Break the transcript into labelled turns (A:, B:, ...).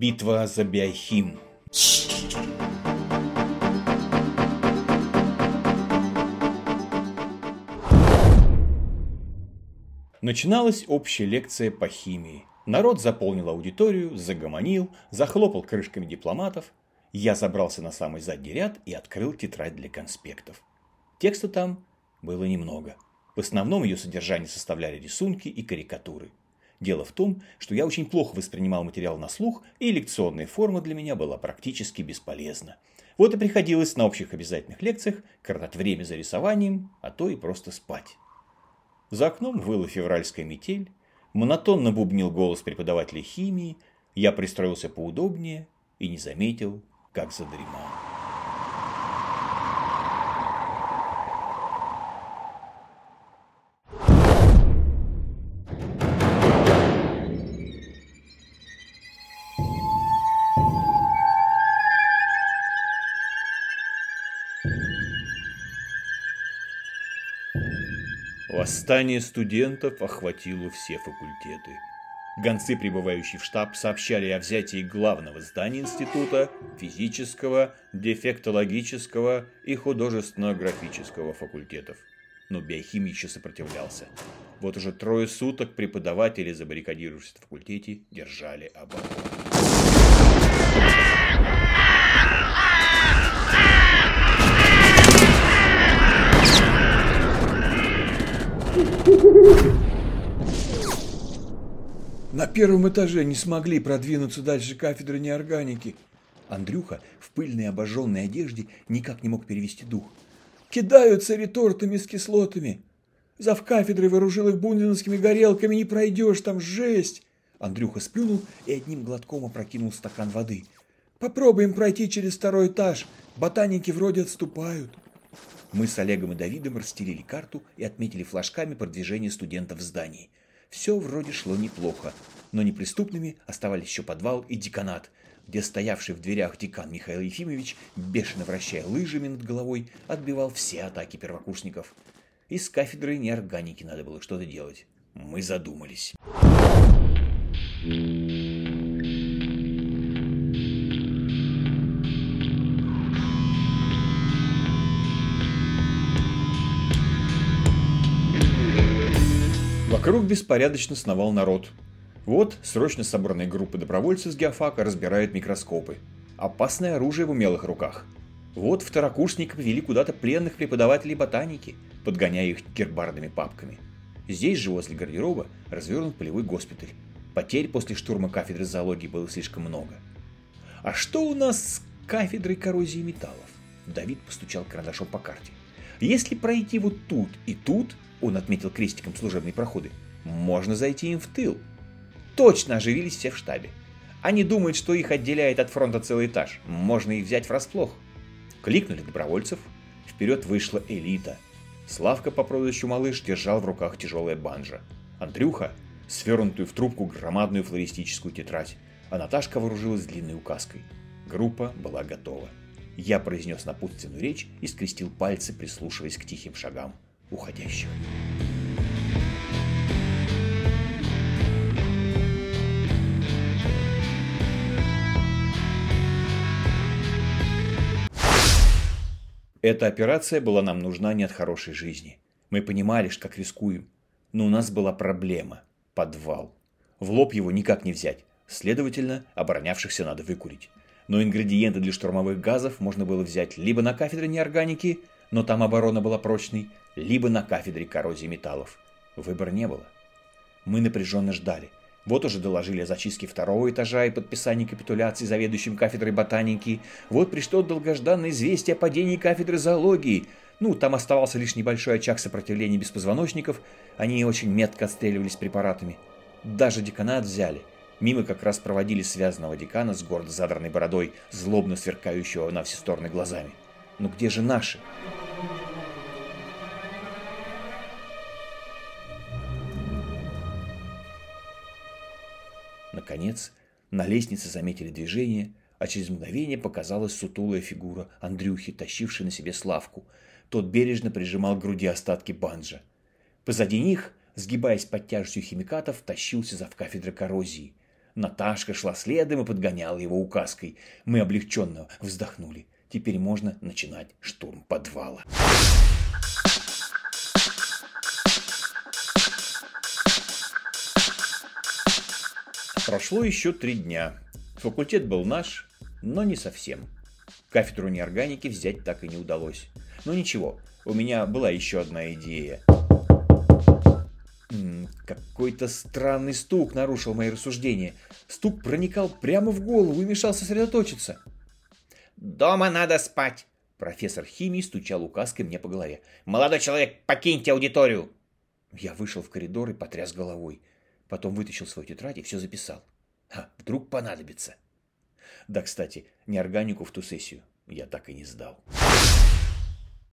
A: Битва за Биохим. Начиналась общая лекция по химии. Народ заполнил аудиторию, загомонил, захлопал крышками дипломатов. Я забрался на самый задний ряд и открыл тетрадь для конспектов. Текста там было немного. В основном ее содержание составляли рисунки и карикатуры. Дело в том, что я очень плохо воспринимал материал на слух, и лекционная форма для меня была практически бесполезна. Вот и приходилось на общих обязательных лекциях коротать время за рисованием, а то и просто спать. За окном выла февральская метель, монотонно бубнил голос преподавателя химии, я пристроился поудобнее и не заметил, как задремал. Восстание студентов охватило все факультеты. Гонцы, прибывающие в штаб, сообщали о взятии главного здания института, физического, дефектологического и художественно-графического факультетов. Но биохимия еще сопротивлялся. Вот уже трое суток преподаватели, забаррикадировавшись в факультете, держали оборону.
B: На первом этаже не смогли продвинуться дальше кафедры неорганики.
A: Андрюха в пыльной обожженной одежде никак не мог перевести дух.
B: Кидаются ретортами с кислотами. Зав кафедрой вооружил их бундинскими горелками, не пройдешь, там жесть.
A: Андрюха сплюнул и одним глотком опрокинул стакан воды.
B: Попробуем пройти через второй этаж. Ботаники вроде отступают.
A: Мы с Олегом и Давидом расстелили карту и отметили флажками продвижение студентов в здании. Все вроде шло неплохо, но неприступными оставались еще подвал и деканат, где стоявший в дверях декан Михаил Ефимович, бешено вращая лыжами над головой, отбивал все атаки первокурсников. Из кафедры неорганики надо было что-то делать. Мы задумались. Вокруг беспорядочно сновал народ. Вот срочно собранные группы добровольцев с геофака разбирают микроскопы. Опасное оружие в умелых руках. Вот второкурсники повели куда-то пленных преподавателей ботаники, подгоняя их гербарными папками. Здесь же, возле гардероба, развернут полевой госпиталь. Потерь после штурма кафедры зоологии было слишком много. А что у нас с кафедрой коррозии металлов? Давид постучал карандашом по карте. Если пройти вот тут и тут, он отметил крестиком служебные проходы. Можно зайти им в тыл. Точно оживились все в штабе. Они думают, что их отделяет от фронта целый этаж. Можно их взять врасплох. Кликнули добровольцев. Вперед вышла элита. Славка по прозвищу Малыш держал в руках тяжелое банджо. Андрюха – свернутую в трубку громадную флористическую тетрадь, а Наташка вооружилась длинной указкой. Группа была готова. Я произнес напутственную речь и скрестил пальцы, прислушиваясь к тихим шагам уходящего. Эта операция была нам нужна не от хорошей жизни. Мы понимали, как рискуем. Но у нас была проблема – подвал. В лоб его никак не взять. Следовательно, оборонявшихся надо выкурить. Но ингредиенты для штурмовых газов можно было взять либо на кафедре неорганики, но там оборона была прочной, либо на кафедре коррозии металлов. Выбора не было. Мы напряженно ждали. Вот уже доложили о зачистке второго этажа и подписании капитуляции заведующим кафедрой ботаники. Вот пришло долгожданное известие о падении кафедры зоологии. Ну, там оставался лишь небольшой очаг сопротивления беспозвоночников. Они очень метко отстреливались препаратами. Даже деканат взяли. Мимо как раз проводили связанного декана с гордо задранной бородой, злобно сверкающего на все стороны глазами. «Ну где же наши? Наконец, на лестнице заметили движение, а через мгновение показалась сутулая фигура Андрюхи, тащившей на себе Славку. Тот бережно прижимал к груди остатки банджа. Позади них, сгибаясь под тяжестью химикатов, тащился зав кафедры коррозии. Наташка шла следом и подгоняла его указкой. Мы облегченно вздохнули. Теперь можно начинать штурм подвала. Прошло еще три дня. Факультет был наш, но не совсем. Кафедру неорганики взять так и не удалось. Но ничего, у меня была еще одна идея. Какой-то странный стук нарушил мои рассуждения. Стук проникал прямо в голову и мешал сосредоточиться.
C: «Дома надо спать!»
A: Профессор химии стучал указкой мне по голове.
C: «Молодой человек, покиньте аудиторию!»
A: Я вышел в коридор и потряс головой. Потом вытащил свою тетрадь и все записал. А, вдруг понадобится. Да, кстати, неорганику в ту сессию я так и не сдал.